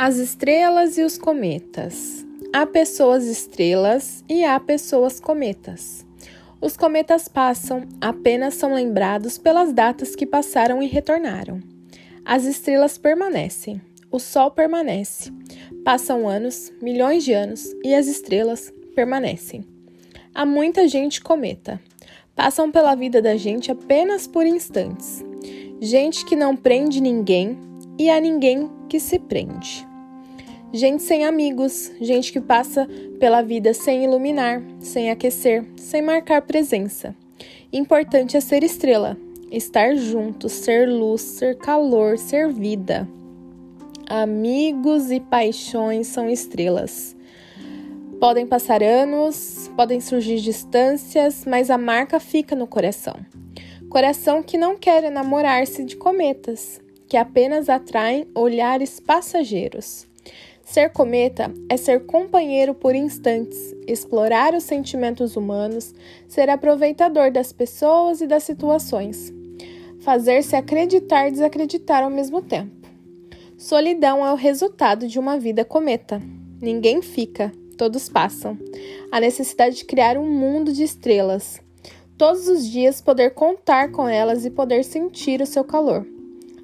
As estrelas e os cometas. Há pessoas estrelas e há pessoas cometas. Os cometas passam, apenas são lembrados pelas datas que passaram e retornaram. As estrelas permanecem, o Sol permanece. Passam anos, milhões de anos, e as estrelas permanecem. Há muita gente cometa. Passam pela vida da gente apenas por instantes. Gente que não prende ninguém e há ninguém que se prende gente sem amigos, gente que passa pela vida sem iluminar, sem aquecer, sem marcar presença. Importante é ser estrela, estar junto, ser luz, ser calor, ser vida. Amigos e paixões são estrelas. Podem passar anos, podem surgir distâncias, mas a marca fica no coração. Coração que não quer enamorar-se de cometas, que apenas atraem olhares passageiros. Ser cometa é ser companheiro por instantes, explorar os sentimentos humanos, ser aproveitador das pessoas e das situações, fazer-se acreditar e desacreditar ao mesmo tempo. Solidão é o resultado de uma vida cometa. Ninguém fica, todos passam. A necessidade de criar um mundo de estrelas. Todos os dias poder contar com elas e poder sentir o seu calor.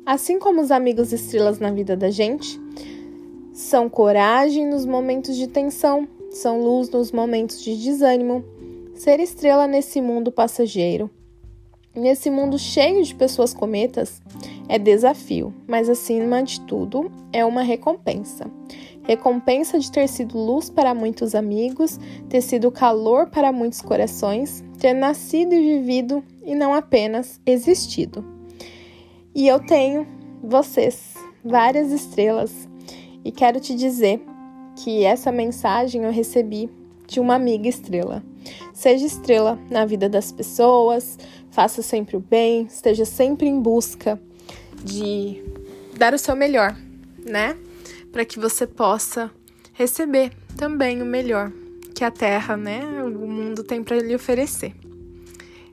Assim como os amigos estrelas na vida da gente, são coragem nos momentos de tensão, são luz nos momentos de desânimo. Ser estrela nesse mundo passageiro, nesse mundo cheio de pessoas cometas, é desafio, mas acima de tudo é uma recompensa. Recompensa de ter sido luz para muitos amigos, ter sido calor para muitos corações, ter nascido e vivido e não apenas existido. E eu tenho vocês, várias estrelas e quero te dizer que essa mensagem eu recebi de uma amiga estrela. Seja estrela na vida das pessoas, faça sempre o bem, esteja sempre em busca de dar o seu melhor, né? Para que você possa receber também o melhor que a Terra, né, o mundo tem para lhe oferecer.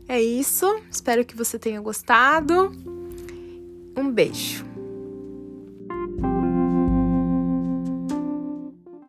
É isso, espero que você tenha gostado. Um beijo.